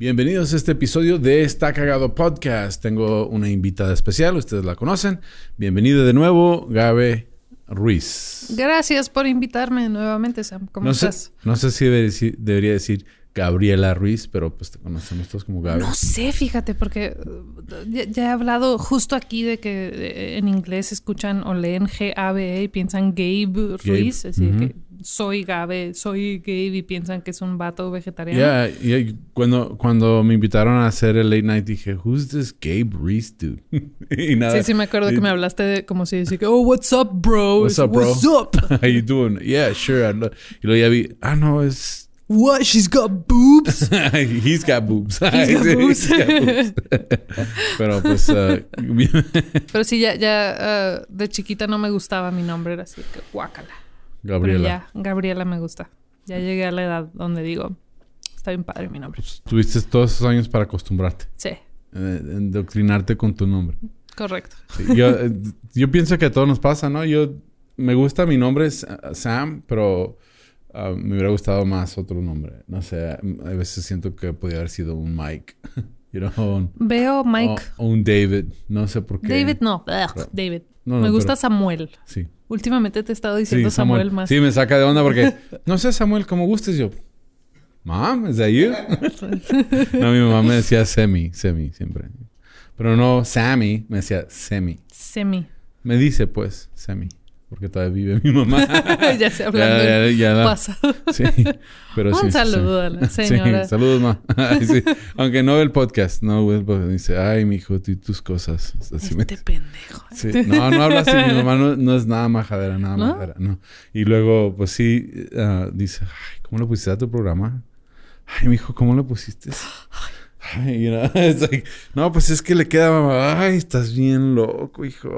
Bienvenidos a este episodio de Está Cagado Podcast. Tengo una invitada especial, ustedes la conocen. Bienvenida de nuevo, Gabe Ruiz. Gracias por invitarme nuevamente, Sam. ¿Cómo no estás? Sé, no sé si debería decir Gabriela Ruiz, pero pues te conocemos todos como Gabe. No sé, fíjate, porque uh, ya, he hablado justo aquí de que eh, en inglés escuchan o leen G-A-B-E y piensan Gabe Ruiz, así que soy Gabe, soy Gabe y piensan que es un vato vegetariano. Ya, yeah, cuando, cuando me invitaron a hacer el late night dije, who's this Gabe Ruiz dude? y nada, sí, sí me acuerdo que me hablaste de como si decía, oh, what's up, bro? What's up, bro? What's up? How you doing? Yeah, sure. Y luego ya vi, ah, no, es What? She's got boobs. He's got boobs. He's got boobs. Pero pues. Uh, Pero sí, ya, ya uh, de chiquita no me gustaba mi nombre, era así que guácala. Gabriela. Pero ya, Gabriela me gusta. Ya llegué a la edad donde digo, está bien padre mi nombre. Pues, tuviste todos esos años para acostumbrarte. Sí. Eh, endoctrinarte con tu nombre. Correcto. yo, eh, yo pienso que a todos nos pasa, ¿no? Yo me gusta mi nombre es Sam, pero Ah, me hubiera gustado más otro nombre. No sé, a veces siento que podría haber sido un Mike. Veo Mike. O, un David. No sé por qué. David no. David. me gusta Samuel. Sí. Últimamente te he estado diciendo Samuel. más. Sí, me saca de onda porque no sé, Samuel, como gustes. Yo, Mom, ¿es de you? no, mi mamá me decía Semi, Semi, siempre. Pero no Sammy, me decía Semi. Semi. Me dice, pues, Semi porque todavía vive mi mamá. ya se hablando. Ya, ya, ya, pasa. sí, pero Un saludo a la señora. Sí, saludos, ma. sí. Aunque no ve el podcast, no ve el podcast. Dice, ay, mi hijo, tú y tus cosas. Así este pendejo. Sí. No, no habla así. Mi mamá no, no es nada majadera, nada ¿No? majadera. No. Y luego, pues sí, uh, dice, ay, ¿cómo le pusiste a tu programa? Ay, mi hijo, ¿cómo le pusiste? Ay, You know? like, no, pues es que le queda mamá. Ay, estás bien loco, hijo.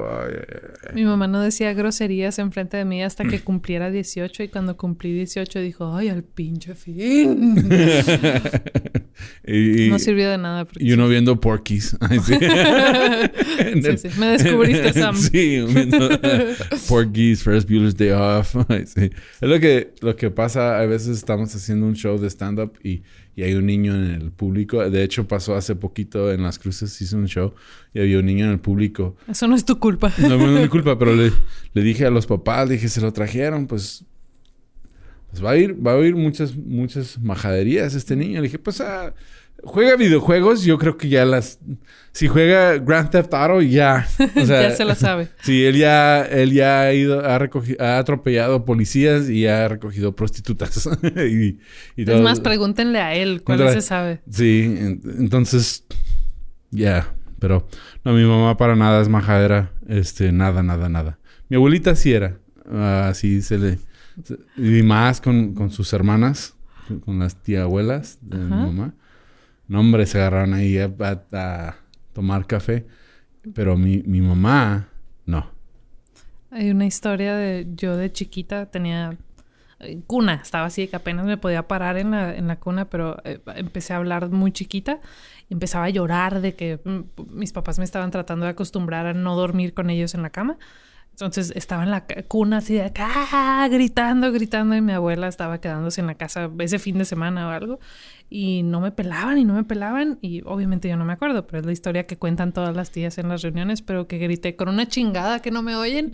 Mi mamá no decía groserías enfrente de mí hasta que cumpliera 18 y cuando cumplí 18 dijo, ay, al pinche fin. y, no sirvió de nada. Y uno viendo Porkies. sí. sí, Me descubriste, Sam. sí, viendo Porkies, First Bueller's Day Off. sí. Es lo que, lo que pasa. A veces estamos haciendo un show de stand-up y y hay un niño en el público. De hecho, pasó hace poquito en Las Cruces, hizo un show y había un niño en el público. Eso no es tu culpa. No, no es mi culpa, pero le, le dije a los papás, dije, se lo trajeron, pues, pues va a ir, va a oír muchas, muchas majaderías este niño. Le dije, pues, ah, juega videojuegos, yo creo que ya las... Si juega Grand Theft Auto, ya. ya se lo sabe. Sí, él ya, él ya ha ido, ha, recogido, ha atropellado policías y ha recogido prostitutas. y, Es más, pregúntenle a él cuál se sabe. Sí, entonces, ya. Pero no, mi mamá para nada es majadera. Este, nada, nada, nada. Mi abuelita sí era. Así se le... Y más con, con sus hermanas, con las tía abuelas de mi mamá. No, hombre, se agarraron ahí a, tomar café. Pero mi, mi mamá, no. Hay una historia de yo de chiquita tenía eh, cuna, estaba así que apenas me podía parar en la, en la cuna, pero eh, empecé a hablar muy chiquita y empezaba a llorar de que mm, mis papás me estaban tratando de acostumbrar a no dormir con ellos en la cama. Entonces estaba en la cuna así de acá, gritando, gritando, y mi abuela estaba quedándose en la casa ese fin de semana o algo, y no me pelaban y no me pelaban, y obviamente yo no me acuerdo, pero es la historia que cuentan todas las tías en las reuniones, pero que grité con una chingada que no me oyen.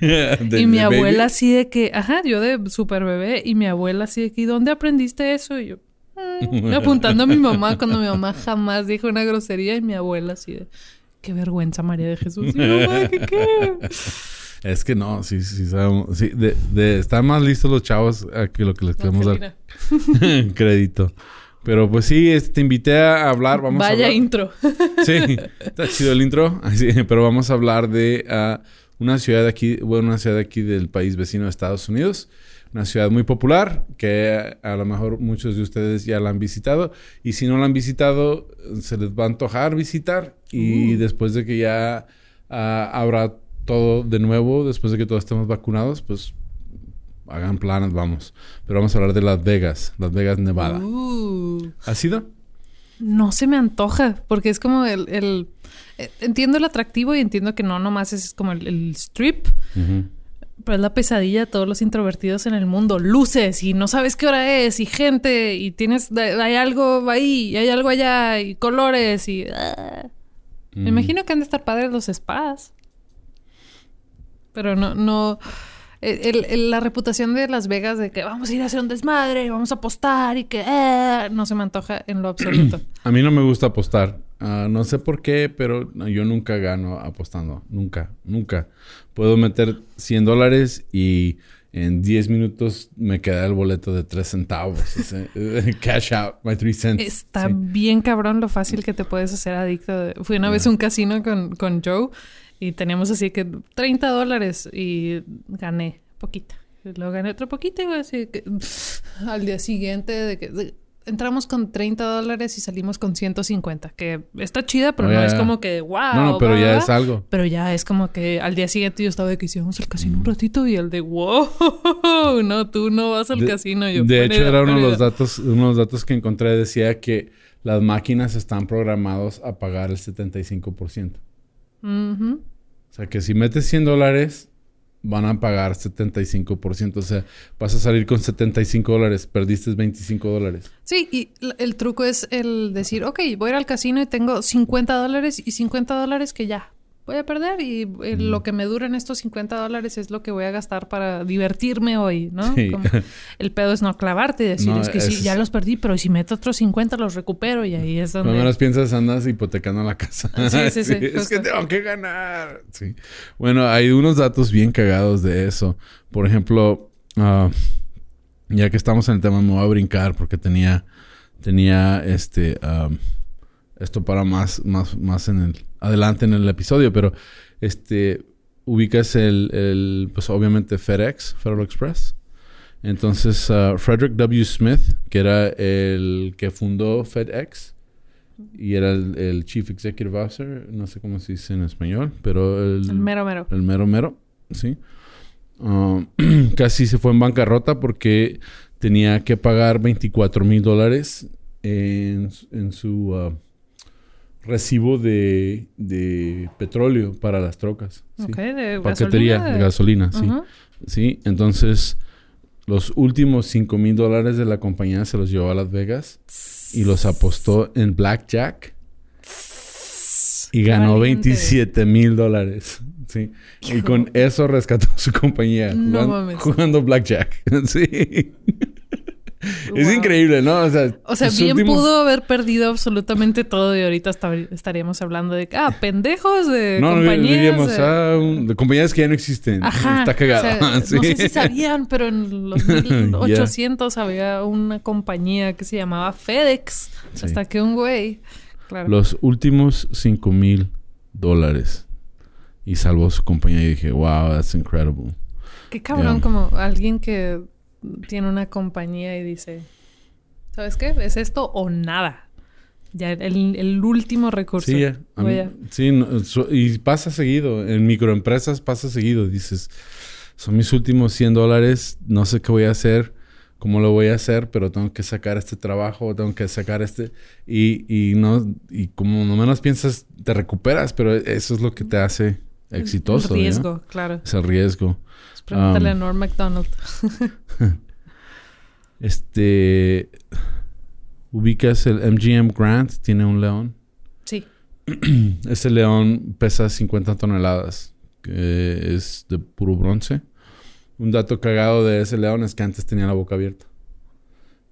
y mi abuela así de que, ajá, yo de super bebé, y mi abuela así de que, ¿y dónde aprendiste eso? Y yo, mm", apuntando a mi mamá cuando mi mamá jamás dijo una grosería, y mi abuela así de, qué vergüenza, María de Jesús. Es que no, sí, sí, sabemos. Sí, de, de, están más listos los chavos a que lo que les queremos dar crédito. Pero pues sí, este, te invité a hablar. Vamos Vaya a intro. sí, está chido el intro. pero vamos a hablar de uh, una ciudad de aquí, bueno, una ciudad de aquí del país vecino de Estados Unidos. Una ciudad muy popular que a lo mejor muchos de ustedes ya la han visitado. Y si no la han visitado, se les va a antojar visitar. Y uh. después de que ya uh, habrá todo de nuevo después de que todos estemos vacunados, pues hagan planes, vamos. Pero vamos a hablar de Las Vegas, Las Vegas, Nevada. Uh. ¿Has ido? No se me antoja, porque es como el, el- eh, Entiendo el atractivo y entiendo que no nomás es como el, el strip. Pero es la pesadilla de todos los introvertidos en el mundo. Luces y no sabes qué hora es y gente y tienes... Hay algo ahí y hay algo allá y colores y... ah. Me Mm. imagino que han de estar padres los spas. Pero no, no. el- el- la reputación de Las Vegas de que vamos a ir a hacer un desmadre, vamos a apostar y que eh, no se me antoja en lo absoluto. A mí no me gusta apostar. Ah, no sé por qué, pero yo nunca gano apostando. Nunca, nunca. Puedo meter 100 dólares y en 10 minutos me queda el boleto de 3 centavos. cash out, my 3 cents. Está Sí. bien cabrón lo fácil que te puedes hacer adicto. de- Fui una vez a un casino con, con Joe y teníamos así que 30 dólares y gané poquito. Y luego gané otro poquito y así que al día siguiente de que entramos con 30 dólares y salimos con 150, que está chida, pero Oh, no ya, es como que wow. No, no, pero ya es algo. Pero ya es como que al día siguiente yo estaba de que hicimos el casino un ratito y el de wow, no, tú no vas al De- casino. Yo, de hecho, era uno de los datos, uno de los datos que encontré decía que las máquinas están programados a pagar el 75%. Ujú. O sea, que si metes 100 dólares, van a pagar 75%. O sea, vas a salir con 75 dólares, perdiste 25 dólares. Sí, y el truco es el decir, ok, voy a ir al casino y tengo 50 dólares y 50 dólares que ya voy a perder y eh, Mm. lo que me duran estos 50 dólares es lo que voy a gastar para divertirme hoy, ¿no? Sí. Como el pedo es no clavarte y decir, No, es que sí, ya los perdí, pero si meto otros 50 los recupero y ahí es donde... Cuando menos piensas, andas hipotecando la casa. Sí, sí, sí, Es que tengo que ganar. Sí. Bueno, hay unos datos bien cagados de eso. Por ejemplo, ah, ya que estamos en el tema, me voy a brincar porque tenía, tenía este, am, esto para más, más, más en el, adelante en el episodio, pero este, ubicas el, el, pues obviamente FedEx, Federal Express. Entonces, ah, Frederick W. Smith, que era el que fundó FedEx y era el, el Chief Executive Officer, no sé cómo se dice en español, pero el, El mero mero. el mero mero, sí. Ah, casi se fue en bancarrota porque tenía que pagar 24 mil dólares en, su- en su ah, recibo de, de petróleo para las trocas. sí. De Paquetería gasolina. de gasolina, sí. Sí, entonces los últimos 5 mil dólares de la compañía se los llevó a Las Vegas y los apostó en Blackjack y ganó valiente. 27 mil dólares. Sí. Y con eso rescató su compañía No jugando, jugando Blackjack. sí. Es increíble, ¿no? O sea, O sea, bien últimos- pudo haber perdido absolutamente todo y ahorita esta- estaríamos hablando de, ah, pendejos de No, no compañías. diríamos, de- ah, un- de compañías que ya no existen. Ajá. Está cagado. o sea, Sí. No sé si sabían, pero en los 1800 había una compañía que se llamaba FedEx. Sí. Hasta que un güey. Claro. Los últimos 5 mil dólares. Y salvó su compañía y dije, wow, that's incredible. Qué cabrón, Yeah. como alguien que tiene una compañía y dice: ¿Sabes qué? ¿Es esto o nada? Ya el, el último recurso. Sí, ya. Mí- a- sí, no, y pasa seguido. En microempresas pasa seguido. Dices, son mis últimos 100 dólares, no sé qué voy a hacer, cómo lo voy a hacer, pero tengo que sacar este trabajo, tengo que sacar este. Y, y no, y como no menos piensas, te recuperas, pero eso es lo que te hace exitoso. El ¿ya? riesgo, claro. Es el riesgo. Pues pregúntale Um, a Norm MacDonald. Este. Ubicas el MGM Grant, tiene un león. Sí. Ese león pesa 50 toneladas, que es de puro bronce. Un dato cagado de ese león es que antes tenía la boca abierta.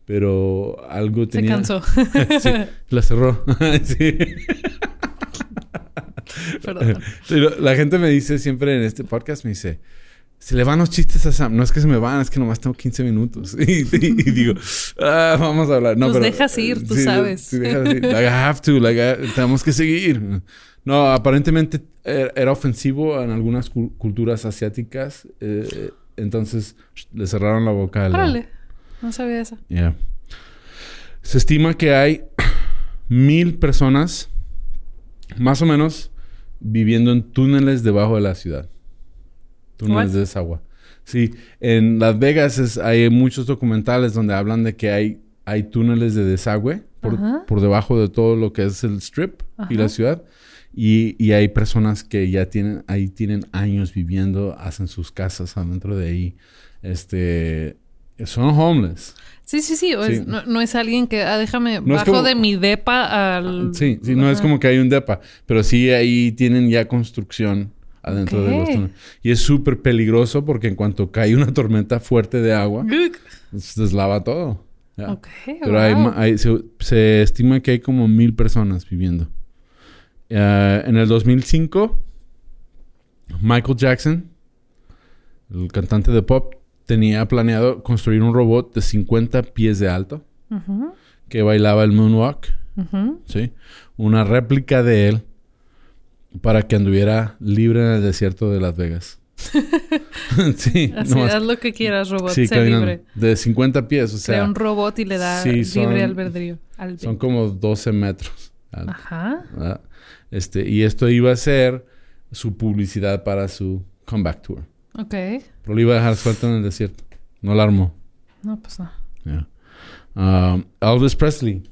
Pero algo Se tenía. cansó. Sí, la cerró. sí. Perdón. La gente me dice siempre en este podcast, me dice, se le van los chistes a Sam. No es que se me van, es que nomás tengo 15 minutos. Y, y- y digo, "Ah, vamos a hablar. No, Los pero, dejas ir, tú sí, sabes. Sí, dejas ir. Like, I have to, like, I- tenemos que seguir. No, aparentemente era, era ofensivo en algunas cu- culturas asiáticas. eh, entonces le cerraron la boca. Órale. No sabía eso. Yeah. Se estima que hay mil personas, más o menos, viviendo en túneles debajo de la ciudad. túneles de desagüe. Sí, en Las Vegas es- hay muchos documentales donde hablan de que hay, hay túneles de desagüe por, por debajo de todo lo que es el strip y la ciudad. Y, y hay personas que ya tienen, ahí tienen años viviendo, hacen sus casas adentro de ahí. Este, son homeless. Sí, sí, sí. o Sí. es- no, no es alguien que, ah, déjame, No bajo como- de mi depa al... Sí, sí, no es como que hay un depa, pero sí ahí tienen ya construcción adentro de los túneles. Y es súper peligroso porque en cuanto cae una tormenta fuerte de agua, se deslava todo. Ya. Ok, Pero hay, wow. ma- hay- se, se estima que hay como mil personas viviendo. Eh, en el 2005, Michael Jackson, el cantante de pop, tenía planeado construir un robot de 50 pies de alto que bailaba el moonwalk. ¿sí? Una réplica de él para que anduviera libre en el desierto de Las Vegas. sí, Así, nomás- haz lo que quieras, robot, sí, libre. De 50 pies, o Crea sea, un robot y le da sí, libre son- albedrío. Albe- son como 12 metros. alto, Ajá. ¿verdad? Este, y esto iba a ser su publicidad para su comeback tour. Ok. Pero lo iba a dejar suelto en el desierto. No la armó. No, pues no. Ya. Um, Elvis Presley.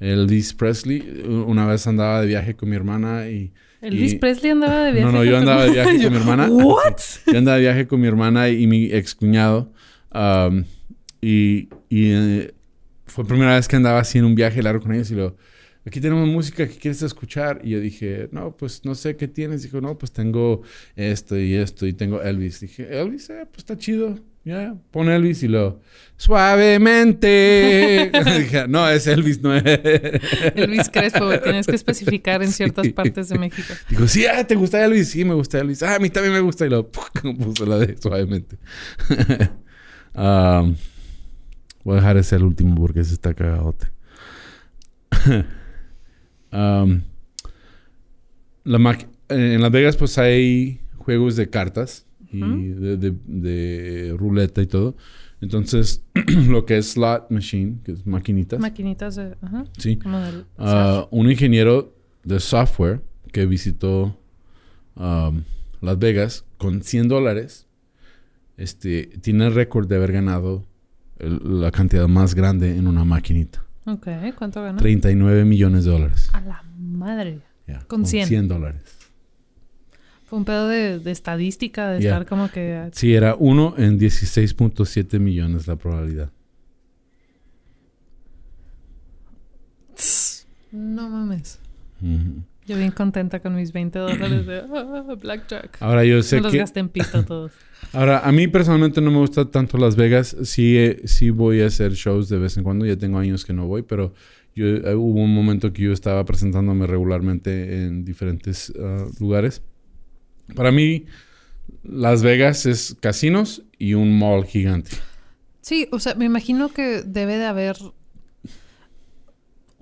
Elvis Presley, una vez andaba de viaje con mi hermana y... Elvis y- Presley andaba de viaje. No, no, yo andaba de viaje con mi hermana. ¿What? Yo andaba de viaje con mi hermana y mi ex cuñado. y y eh, fue la primera vez que andaba así en un viaje largo con ellos y lo... Aquí tenemos música que quieres escuchar. Y yo dije, no, pues no sé qué tienes. Dijo, no, pues tengo esto y esto y tengo Elvis. Dije, Elvis, eh, pues está chido. Ya, pon Elvis y lo... Suavemente. dije, no, es Elvis, no es... Elvis Crespo, tienes que especificar en ciertas Sí. partes de México. Digo, sí, ah, ¿te gusta Elvis? Sí, me gusta Elvis. Ah, a mí también me gusta. Y lo puso la de suavemente. Um, voy a dejar ese el último porque ese está cagadote. Um, la en Las Vegas, pues hay juegos de cartas y de, de- de ruleta y todo. Entonces, lo que es slot machine, que es maquinitas, Maquinitas de... Sí. Como del... Ah, un ingeniero de software que visitó um, Las Vegas con 100 dólares, este, tiene el récord de haber ganado el- la cantidad más grande en una maquinita. Ok, ¿cuánto ganó? 39 millones de dólares. A la madre. Ya, Con 100. dólares. Fue un pedo de, de estadística, de Ya. estar como que... Sí, era 1 en 16.7 millones la probabilidad. No mames. Ujú. Yo bien contenta con mis 20 dólares de ah, Blackjack. Ahora yo sé Me los que... gasté en pista todos. Ahora, a mí personalmente no me gusta tanto Las Vegas. Sí, eh, sí voy a hacer shows de vez en cuando. Ya tengo años que no voy, pero yo, eh, hubo un momento que yo estaba presentándome regularmente en diferentes ah, lugares. Para mí, Las Vegas es casinos y un mall gigante. Sí, o sea, me imagino que debe de haber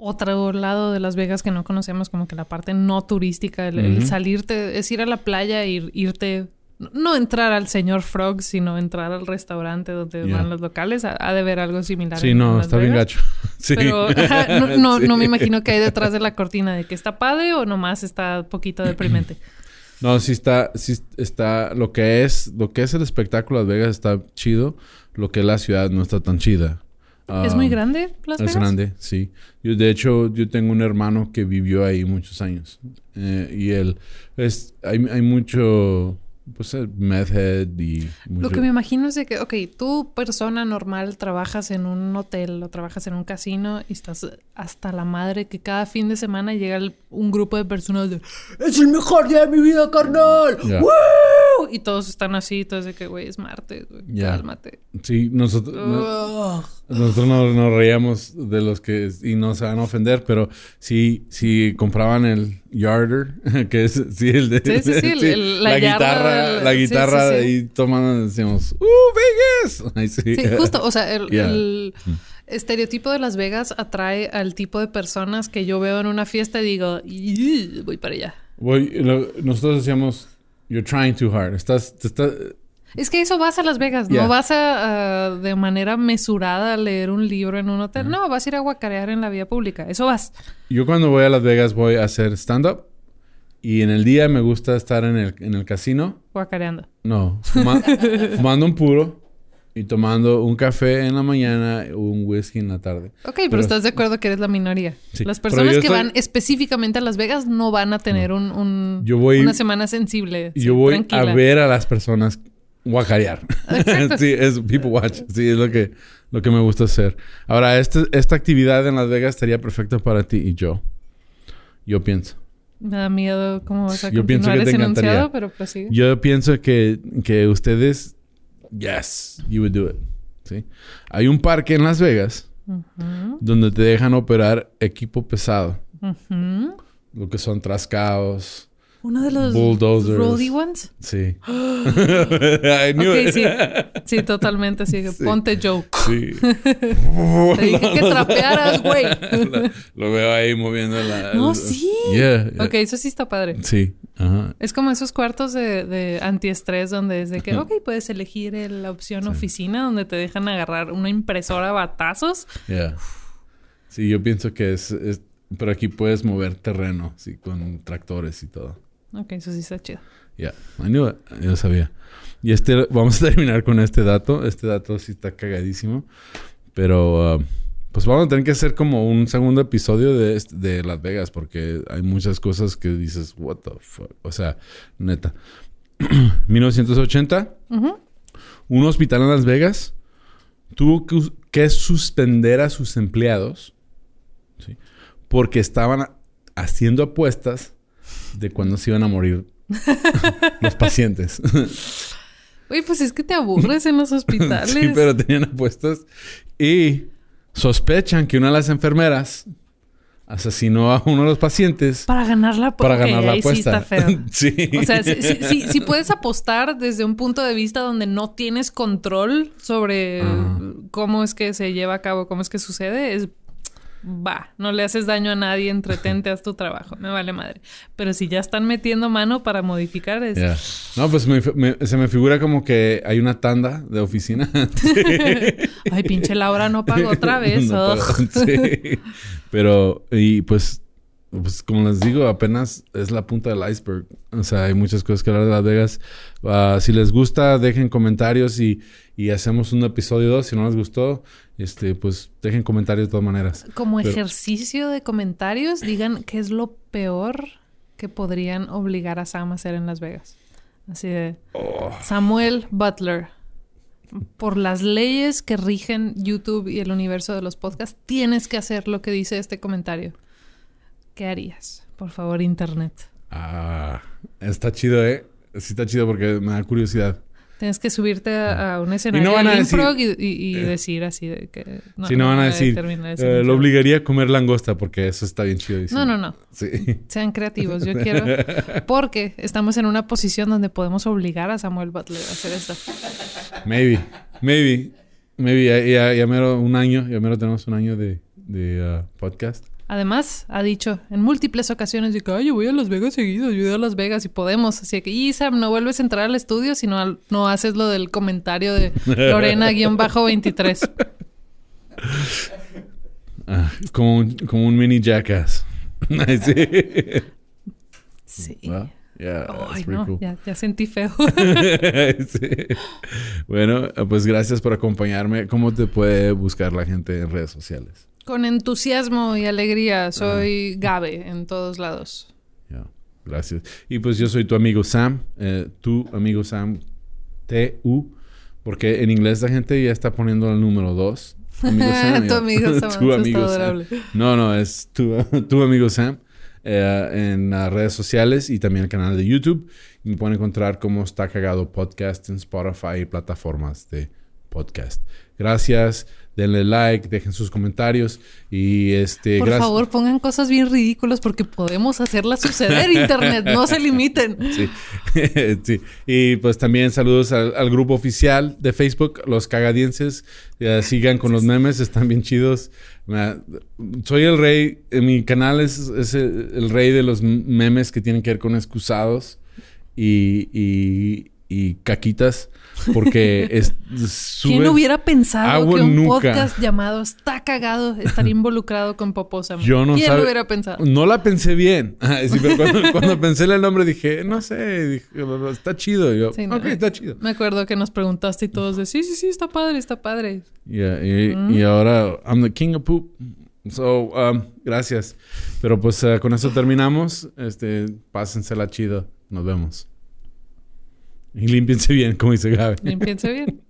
otro lado de Las Vegas que no conocemos, como que la parte no turística, el, salirte, es ir a la playa e irte, no- entrar al señor Frog, sino entrar al restaurante donde Ya. van los locales. Ha, ha de haber algo similar. Sí, no, Las está bien gacho. Sí. Pero ajá, no, no, Sí. no me imagino que hay detrás de la cortina de que está padre o nomás está poquito deprimente. No, sí está, sí está, lo que es, lo que es el espectáculo Las Vegas está chido, lo que es la ciudad no está tan chida. ¿Es muy grande Las Es grande, sí. Yo, de hecho, yo tengo un hermano que vivió ahí muchos años. Eh, y él, es, hay, hay mucho, pues, eh, meth head y mucho... Lo que me imagino es de que, ok, tú, persona normal, trabajas en un hotel o trabajas en un casino y estás hasta la madre que cada fin de semana llega el- un grupo de personas de ¡Es el mejor día de mi vida, carnal! Y todos están así, todos de que, güey, es martes, güey, Ya. cálmate. Sí, nosotros, no- nosotros nos, nos reíamos de los que, y no se van a ofender, pero sí, sí compraban el yarder, que es, sí, el de... Sí, sí, sí, el- el- la guitarra, del- la guitarra, sí. y tomando, decimos, ¡Uh, Vegas! Ahí sí. Sí, justo, o sea, el, Yeah. el estereotipo de Las Vegas atrae al tipo de personas que yo veo en una fiesta y digo, "Ih, voy para allá. Voy, lo- nosotros decíamos, you're trying too hard. Estás, te estás, Es que eso vas a Las Vegas, Yeah. no vas a, a, de manera mesurada a leer un libro en un hotel. No, vas a ir a guacarear en la vía pública. Eso vas. yo cuando voy a Las Vegas voy a hacer stand-up Y en el día me gusta estar en el, en el casino. Guacareando. No, fuma- fumando un puro y tomando un café en la mañana un whisky en la tarde. Ok, pero, Pero- estás de acuerdo que eres la minoría. Sí, Las personas que estoy- van específicamente a Las Vegas no van a tener un, un- Yo voy- una semana sensible. sí, Yo voy tranquila. a ver a las personas guacarear. sí, es people watch. Sí, es lo que, lo que me gusta hacer. Ahora, este- esta actividad en Las Vegas estaría perfecta para ti y yo. Yo pienso. Me da miedo cómo vas a Yo pienso continuar que te encantaría. pero prosigue. Yo pienso que, que ustedes, yes, you would do it. ¿sí? Hay un parque en Las Vegas donde te dejan operar equipo pesado. Lo que son trascaos. Uno de los Bulldozers. ones. Sí. I knew Ok, it. sí. Sí, totalmente. Sí. ponte Joe. Sí. Te dije que trapearas, güey. lo, lo veo ahí moviendo la... No, el- sí. Yeah, yeah. Ok, eso sí está padre. Sí. Ajá. Es como esos cuartos de, de antiestrés donde es de que, ok, puedes elegir el- la opción oficina donde te dejan agarrar una impresora a batazos. Yeah. Sí, yo pienso que es, es- Pero aquí puedes mover terreno, sí, con tractores y todo. Ok, eso sí está chido. Yeah, I knew it. Yo sabía. Y este, vamos a terminar con este dato. Este dato sí está cagadísimo. Pero, uh, pues vamos a tener que hacer como un segundo episodio de, de Las Vegas porque hay muchas cosas que dices, what the fuck. O sea, neta. 1980, Ujú. un hospital en Las Vegas tuvo que, que suspender a sus empleados ¿sí? porque estaban haciendo apuestas de cuándo se iban a morir los pacientes. Oye, pues es que te aburres en los hospitales. sí, pero tenían apuestas y sospechan que una de las enfermeras asesinó a uno de los pacientes Para ganar la para ganar la ahí sí apuesta. está feo. sí. O sea, si, si- si- si puedes apostar desde un punto de vista donde no tienes control sobre cómo es que se lleva a cabo, cómo es que sucede, es va, no le haces daño a nadie, entretente, haz tu trabajo, me vale madre. Pero si ya están metiendo mano para modificar, es Ya. No, pues me- me- se me figura como que hay una tanda de oficina. ay, pinche Laura no pagó otra vez. No, pero, sí. Pero, y pues, pues, como les digo, apenas es la punta del iceberg. O sea, hay muchas cosas que hablar de Las Vegas. Ah, si les gusta, dejen comentarios y, y hacemos un episodio 2. Si no les gustó, este, pues dejen comentarios de todas maneras. Como Pero- ejercicio de comentarios, digan qué es lo peor que podrían obligar a Sam a hacer en Las Vegas. Así de Oh. Samuel Butler. Por las leyes que rigen YouTube y el universo de los podcasts, tienes que hacer lo que dice este comentario. ¿Qué harías? Por favor, Internet. Ah, está chido, ¿eh? Sí está chido porque me da curiosidad. Tienes que subirte a, a un escenario van a de decir- y, y- y decir así de que... si no van a decir, eh, lo obligaría a comer langosta porque eso está bien chido. No, no, no. Sí. Sean creativos. Yo quiero... Porque estamos en una posición donde podemos obligar a Samuel Butler a hacer esto. Maybe, maybe, maybe. Ya, ya, ya mero un año, ya mero tenemos un año de, de uh, podcast. Además, ha dicho en múltiples ocasiones de que, ay, yo voy a Las Vegas seguido, yo voy a Las Vegas y podemos. Así que, y Sam, no vuelves a entrar al estudio si no, no haces lo del comentario de Lorena-23. Ah, como, un, como un mini jackass. sí. Sí. Well, yeah, that's Ay, pretty no, cool. ya, ya sentí feo. Sí. Bueno, pues gracias por acompañarme. ¿Cómo te puede buscar la gente en redes sociales? Con entusiasmo y alegría, soy Gabe en todos lados. Gracias. Y pues yo soy tu amigo Sam, eh, tu amigo Sam, T-U, porque en inglés la gente ya está poniendo el número 2. Amigo Sam. tu amigo Sam, tu amigo Sam. adorable. No, no, es tu, tu amigo Sam eh, en las redes sociales y también el canal de YouTube. Y me pueden encontrar como Está Cagado Podcast en Spotify y plataformas de podcast. Gracias, denle like, dejen sus comentarios y este... Por favor, pongan cosas bien ridículas porque podemos hacerlas suceder, Internet. No se limiten. Sí. sí. Y pues también saludos al, al grupo oficial de Facebook, los cagadienses. Ya, sigan con los memes, están bien chidos. Soy el rey, en mi canal es, es el, el rey de los memes que tienen que ver con excusados. Y, y, y caquitas porque es, sube... ¿Quién hubiera pensado agua que un podcast llamado Está cagado estaría involucrado con Poposa? Yo no ¿Quién sabe- lo hubiera pensado? No la pensé bien. Sí, pero cuando, cuando pensé en el nombre dije, no sé, dije, está chido. Yo, Sí, no, ok, está chido. Me acuerdo que nos preguntaste y todos de sí, sí, sí, está padre, está padre. Y, y- Mm. y ahora, I'm the king of poop. So, um, gracias. Pero pues eh, con eso terminamos. Este, pásensela chido. Nos vemos. Y límpiense bien, como dice Gaby. Limpiense bien.